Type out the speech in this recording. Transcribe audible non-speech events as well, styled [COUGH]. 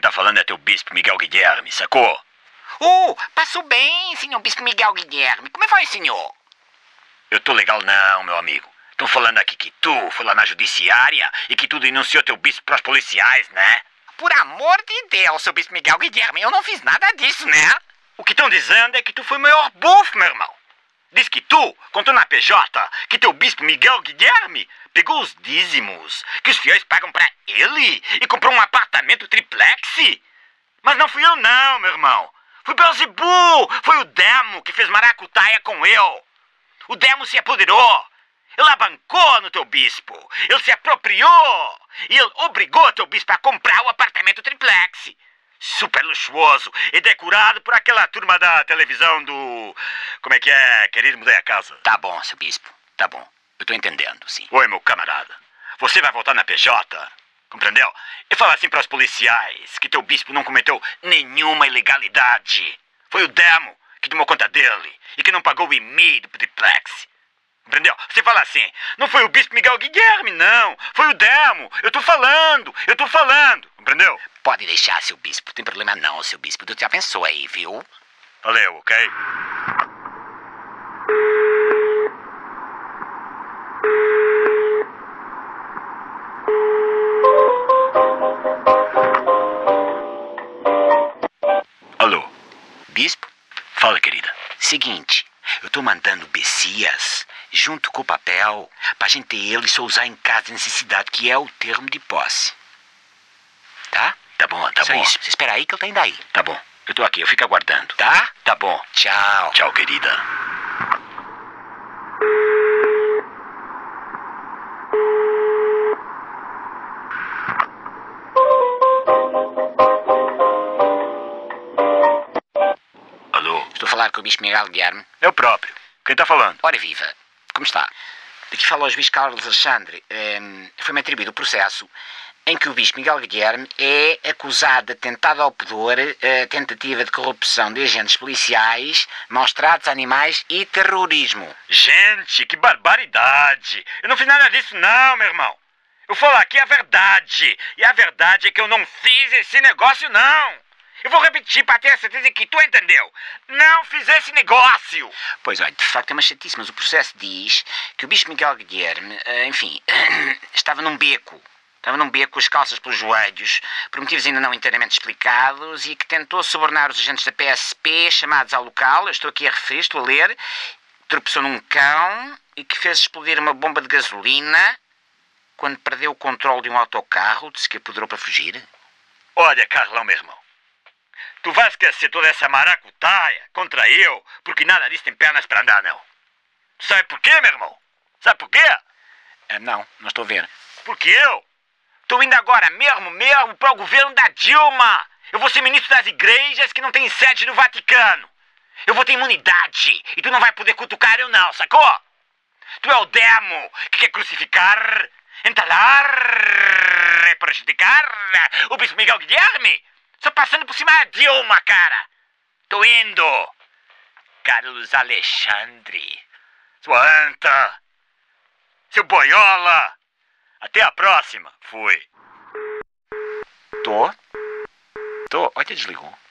tá falando é teu bispo Miguel Guilherme, sacou? Oh, passou bem, senhor bispo Miguel Guilherme. Como vai, senhor? Eu tô legal não, meu amigo. Estão falando aqui que tu foi lá na judiciária e que tu denunciou teu bispo pros policiais, né? Por amor de Deus, seu bispo Miguel Guilherme, eu não fiz nada disso, né? O que estão dizendo é que tu foi o maior bufo, meu irmão. Diz que tu contou na PJ que teu bispo Miguel Guilherme pegou os dízimos que os fiéis pagam para ele e comprou um apartamento. Mas não fui eu não, meu irmão. Foi Belzebu, foi o Demo que fez maracutaia com eu. O Demo se apoderou. Ele abancou no teu bispo. Ele se apropriou. E ele obrigou teu bispo a comprar o apartamento triplex. Super luxuoso e decorado por aquela turma da televisão do. Como é que é? Querido, mudei a casa. Tá bom, seu bispo. Tá bom. Eu tô entendendo, sim. Oi, meu camarada. Você vai voltar na PJ? Compreendeu? E fala assim para os policiais que teu bispo não cometeu nenhuma ilegalidade. Foi o Demo que tomou conta dele e que não pagou o IMI do triplex. Entendeu? Você fala assim, não foi o bispo Miguel Guilherme, não. Foi o Demo. Eu tô falando, eu tô falando. Compreendeu? Pode deixar, seu bispo. Tem problema não, seu bispo. Deus te abençoe aí, viu? Valeu, ok? Bispo? Fala, querida. Seguinte, eu tô mandando Bessias junto com o papel pra gente ter ele só usar em caso de necessidade, que é o termo de posse. Tá? Tá bom, tá Só bom. isso. Você espera aí que ele tá indo aí. Tá bom. Eu tô aqui, eu fico aguardando. Tá? Tá bom. Tchau. Tchau, querida. Falar com o bispo Miguel Guilherme. É o próprio. Quem tá falando? Ora viva, como está? Daqui fala o juiz Carlos Alexandre. Ehm, Foi-me atribuído o processo em que o bispo Miguel Guilherme é acusado de atentado ao pudor, eh, tentativa de corrupção de agentes policiais, maus tratos a animais e terrorismo. Gente, que barbaridade! Eu não fiz nada disso, não, meu irmão. Eu falo aqui a verdade. E a verdade é que eu não fiz esse negócio, não. Eu vou repetir para ter certeza que tu entendeu. Não fiz esse negócio. Pois olha, de facto é uma chatice, mas o processo diz que o bispo Miguel Guilherme, eh, enfim, [COUGHS] estava num beco. Estava num beco com as calças pelos joelhos, por motivos ainda não inteiramente explicados, e que tentou subornar os agentes da PSP chamados ao local, eu estou aqui a referir, estou a ler, tropeçou num cão e que fez explodir uma bomba de gasolina quando perdeu o controle de um autocarro, disse que apoderou para fugir. Olha, Carlão, meu irmão. Tu vais esquecer toda essa maracutaia contra eu, porque nada disso tem pernas para andar, não. Sabe por quê, meu irmão? Sabe por quê? Ah, não, não estou a ver. Porque eu estou indo agora mesmo, mesmo, para o governo da Dilma. Eu vou ser ministro das igrejas que não tem sede no Vaticano. Eu vou ter imunidade e tu não vai poder cutucar eu não, sacou? Tu é o demo que quer crucificar, entalar prejudicar o bispo Miguel Guilherme. Só passando por cima da Dilma, cara. Tô indo. Carlos Alexandre. Sua anta. Seu boiola. Até a próxima. Fui. Tô? Tô? Olha, desligou.